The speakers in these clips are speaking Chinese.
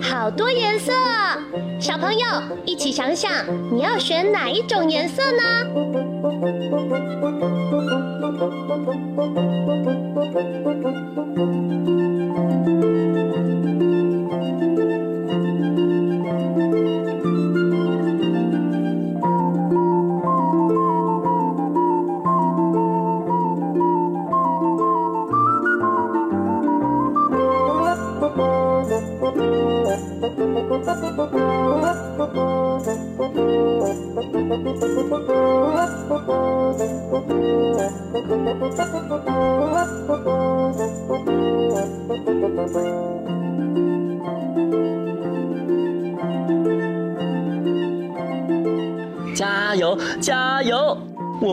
好多颜色！小朋友一起想想，你要选哪一种颜色呢？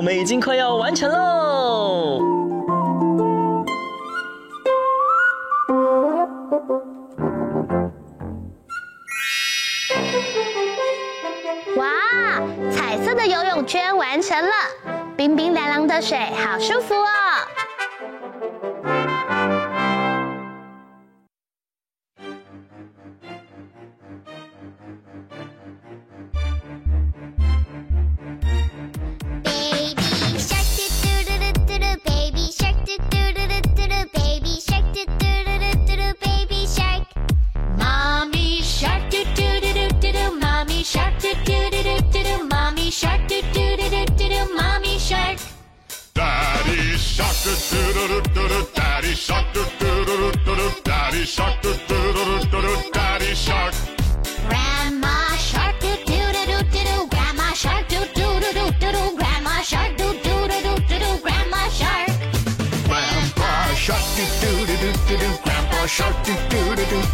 我们已经快要完成喽！哇，彩色的游泳圈完成了，冰冰凉凉的水，好舒服哦。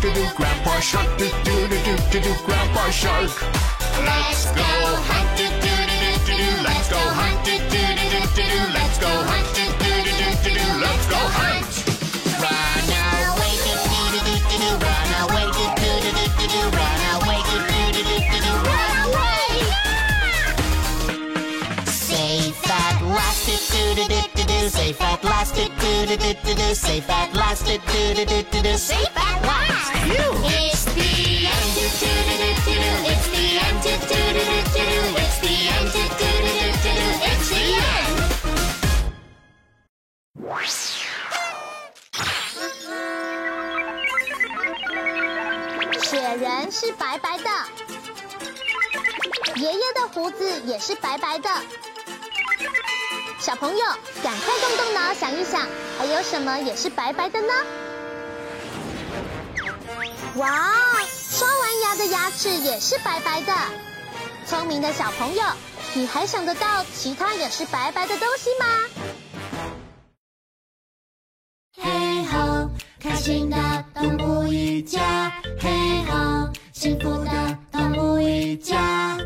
do do, Grandpa Shark. Do do do do do do, Grandpa Shark. Let's go hunt do do do do do. Let's go hunt do do do do do. Let's go hunt do do do do do. Let's go hunt. 雪人是白白的，爷爷的胡子也是白白的。小朋友，赶快动动脑想一想，还有什么也是白白的呢？哇，刷完牙的牙齿也是白白的。聪明的小朋友，你还想得到其他也是白白的东西吗？嘿吼，开心的动物一家，嘿吼，幸福的动物一家。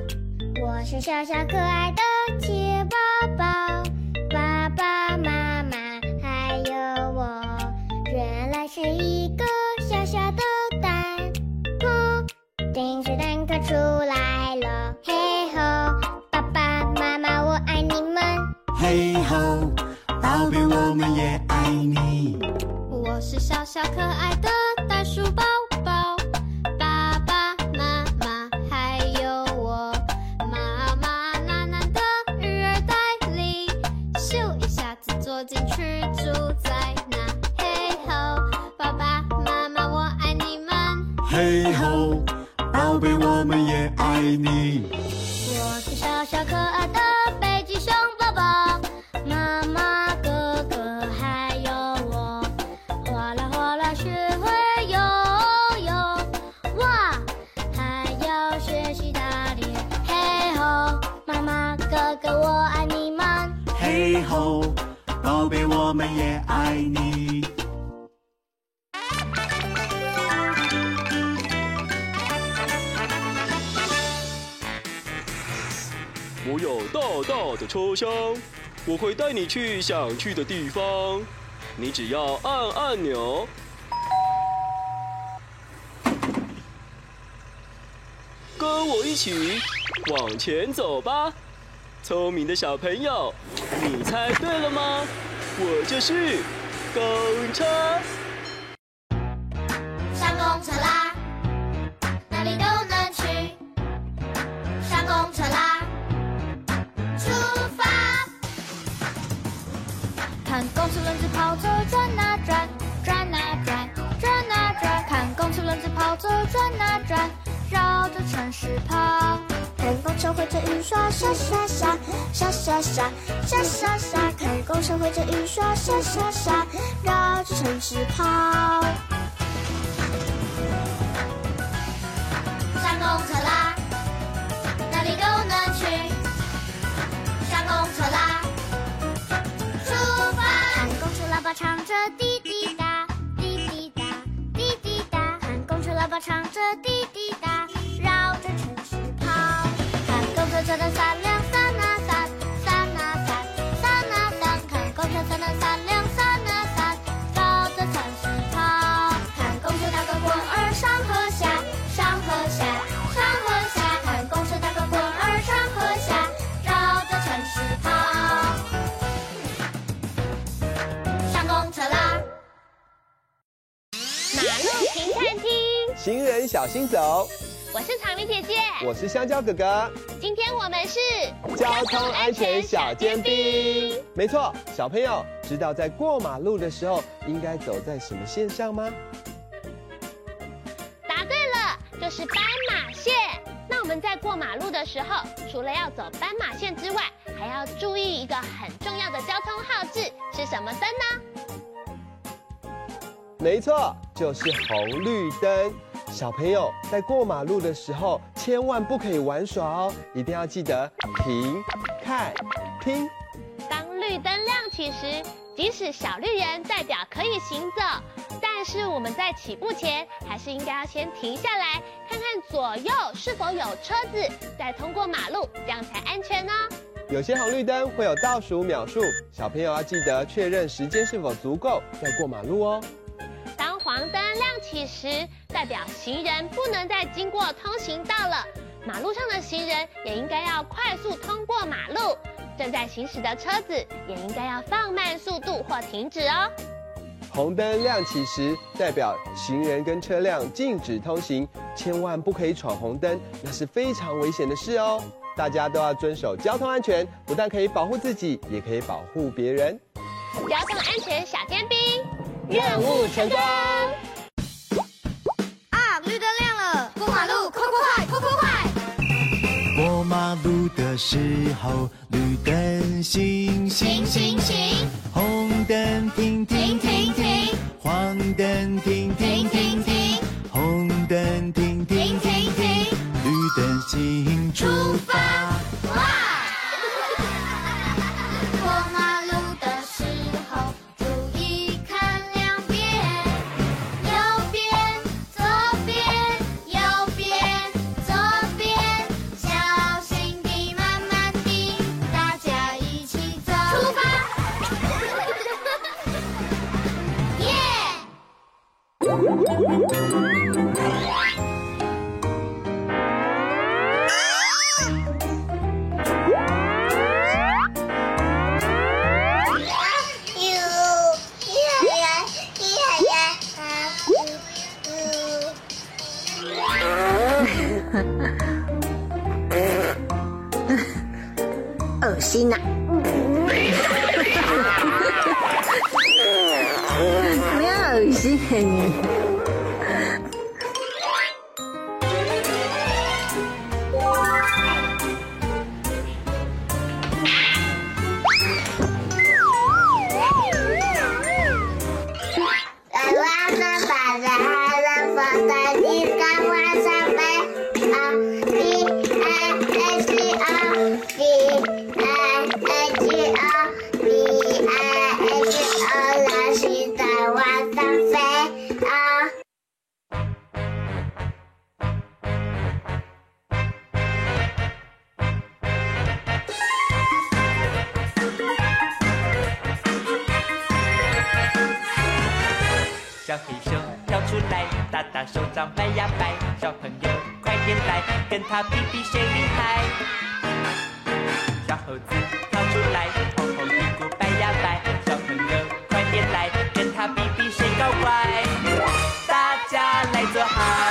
我是小小可爱的铁宝宝。是小小可爱的袋鼠宝宝爸爸妈妈还有我妈妈暖暖的育儿袋里咻一下子坐进去住在那嘿吼爸爸妈妈我爱你们嘿吼宝贝我们也爱你我是小小可爱大的车厢，我会带你去想去的地方。你只要按按钮，跟我一起往前走吧。聪明的小朋友，你猜对了吗？我就是公车。会着雨刷，刷刷刷，刷刷刷，刷刷刷。看公车会着雨刷，刷刷刷，绕着城市跑。上公车啦，哪里都能去。上公车啦，出发！看公车喇叭唱着滴滴答，滴滴答，滴滴答。看公车喇叭唱着滴滴车车灯闪亮，闪啊闪，闪啊闪，闪啊闪。看公车车灯闪亮，闪啊闪，绕着城市跑。看公车打个滚儿上和下，上和下，上和下。看公车打个滚儿上和下，绕着城市跑。上公车啦！马路停看听，行人小心走，我是草莓姐姐，我是香蕉哥哥。今天我们是交通安全小尖兵。没错，小朋友知道在过马路的时候应该走在什么线上吗？答对了，就是斑马线。那我们在过马路的时候，除了要走斑马线之外，还要注意一个很重要的交通号志，是什么灯呢？没错，就是红绿灯。小朋友在过马路的时候，千万不可以玩耍哦，一定要记得停、看、听。当绿灯亮起时，即使小绿人代表可以行走，但是我们在起步前，还是应该要先停下来，看看左右是否有车子，再通过马路，这样才安全呢。有些红绿灯会有倒数秒数，小朋友要记得确认时间是否足够，再过马路哦。当黄灯亮起时，代表行人不能再经过通行道了。马路上的行人也应该要快速通过马路，正在行驶的车子也应该要放慢速度或停止哦。红灯亮起时，代表行人跟车辆禁止通行，千万不可以闯红灯，那是非常危险的事哦。大家都要遵守交通安全，不但可以保护自己，也可以保护别人。交通安全小尖兵，任务成功！啊，绿灯亮了，过马路快快快快快快！过马路的时候，绿灯行行行行，红灯停停停停，黄灯停停停停，红灯停停停停，绿灯行出发。谢谢你。小黑熊跳出来，大大手掌摆呀摆，小朋友快点来，跟他比比谁厉害。小猴子跳出来，红红屁股摆呀摆，小朋友快点来，跟他比比谁高乖。大家来做好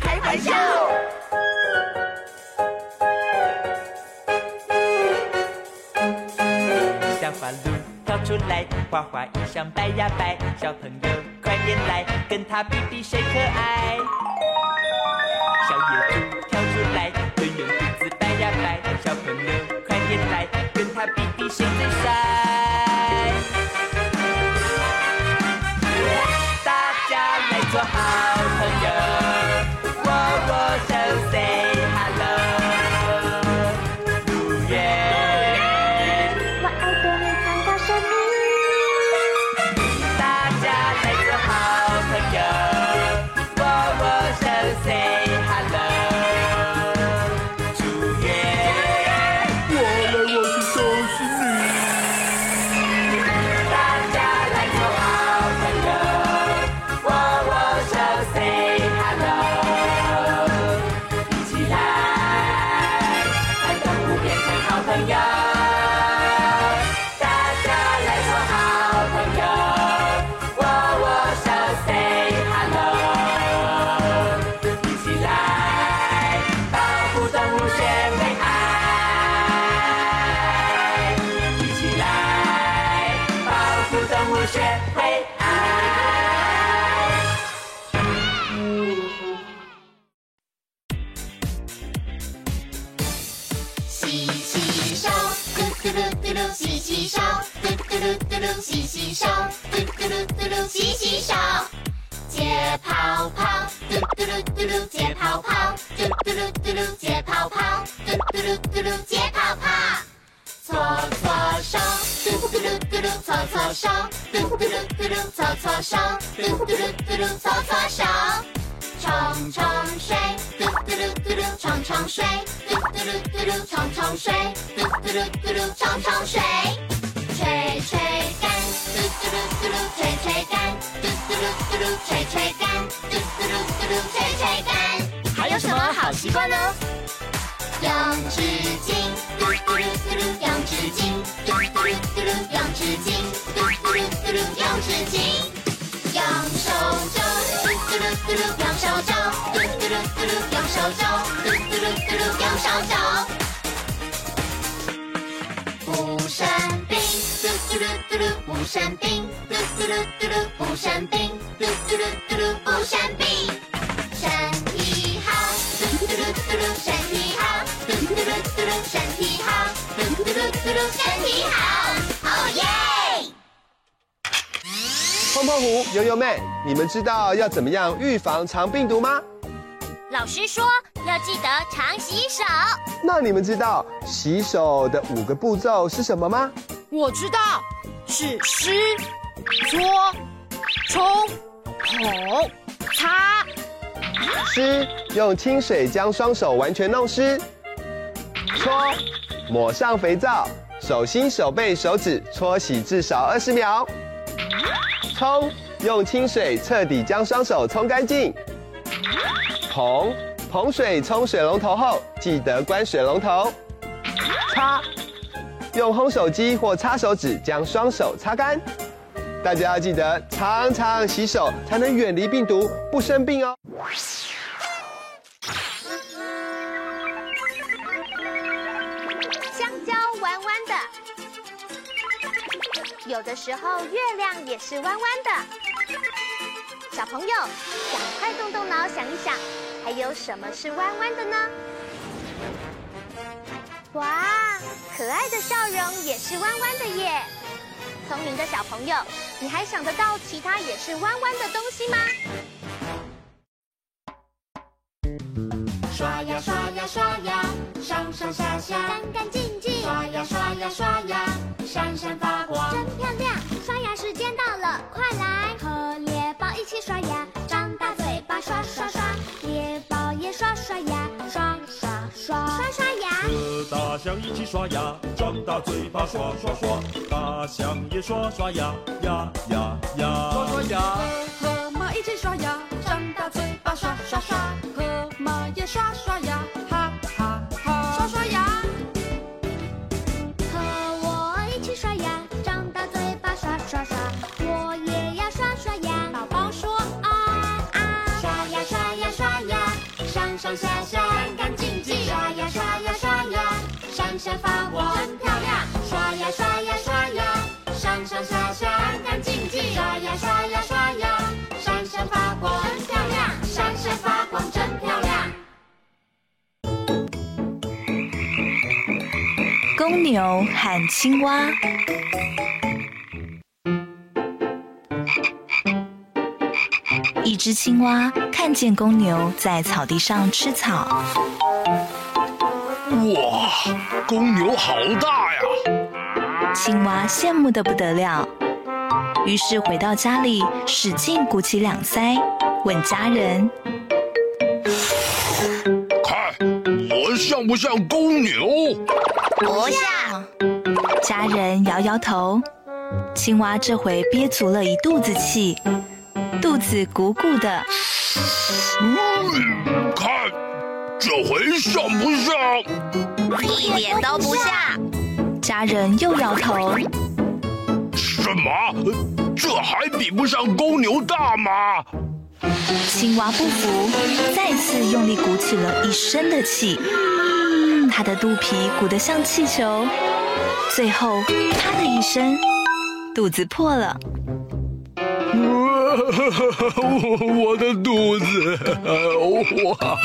开玩笑。小花鹿跳出来，花花衣裳摆呀摆，小朋友快点来，跟他比比谁可爱。小野猪跳出来，圆圆肚子摆呀摆，小朋友快点来，跟他比比谁最帅。大家来做好手，嘟嘟噜嘟噜，洗洗手，嘟嘟噜嘟噜，洗洗手。解泡泡，嘟嘟噜嘟噜，解泡泡，嘟嘟噜嘟噜，解泡泡，嘟嘟噜嘟噜，解泡泡。搓搓手，嘟嘟噜嘟噜，搓搓手，嘟嘟噜嘟噜，搓搓手，嘟嘟噜嘟噜，搓搓手。冲冲水，嘟嘟噜嘟噜，冲冲水，嘟嘟噜嘟噜，冲冲水，嘟嘟噜嘟噜，冲冲水。吹吹干，嘟嘟噜嘟噜，吹吹干，嘟嘟噜嘟噜，吹吹干，嘟嘟噜嘟噜，吹吹干。还有什么好习惯呢？用纸巾，嘟嘟噜嘟噜，用纸巾，嘟嘟噜嘟噜，用纸巾，嘟嘟噜嘟噜，用纸巾。用手肘，嘟嘟噜嘟噜，用手肘，嘟嘟噜嘟噜，用手肘，嘟嘟噜嘟噜，用手生病，嘟嘟噜嘟噜，不生病，嘟嘟噜嘟噜，不生病。身体好，嘟嘟噜嘟噜，身体好，嘟嘟噜嘟噜，身体好，嘟嘟噜嘟噜，身体好。哦耶！碰碰虎、悠悠妹，你们知道要怎么样预防肠病毒吗？老师说要记得常洗手。那你们知道洗手的五个步骤是什么吗？我知道，是湿、搓、冲、捧、擦。湿，用清水将双手完全弄湿。搓，抹上肥皂，手心、手背、手指搓洗至少二十秒。冲，用清水彻底将双手冲干净。捧，捧水冲水龙头后，记得关水龙头。擦，用烘手机或擦手纸将双手擦干。大家要记得常常洗手，才能远离病毒，不生病哦。香蕉弯弯的，有的时候月亮也是弯弯的。小朋友，赶快动动脑想一想，还有什么是弯弯的呢？可爱的笑容也是弯弯的耶！聪明的小朋友，你还想得到其他也是弯弯的东西吗？象一起刷牙，张大嘴巴刷刷刷，大象也刷刷牙，呀呀呀，刷刷牙。和马一起刷牙，张大嘴巴刷刷刷，和马也刷刷牙，哈哈哈，刷刷牙。和我一起刷牙，张大嘴巴刷刷刷，我也要刷刷牙。宝宝说啊啊，刷呀刷呀刷呀，上上下公牛和青蛙。一只青蛙看见公牛在草地上吃草。哇，公牛好大呀！青蛙羡慕的不得了，于是回到家里，使劲鼓起两腮，问家人：“看我像不像公牛？”“不像。”家人摇摇头。青蛙这回憋足了一肚子气，肚子鼓鼓的。嗯，看。这回像不像？一点都不像。家人又摇头。什么？这还比不上公牛大吗？青蛙不服，再次用力鼓起了一身的气。他的肚皮鼓得像气球，最后啪的一声，肚子破了。我的肚子，哇！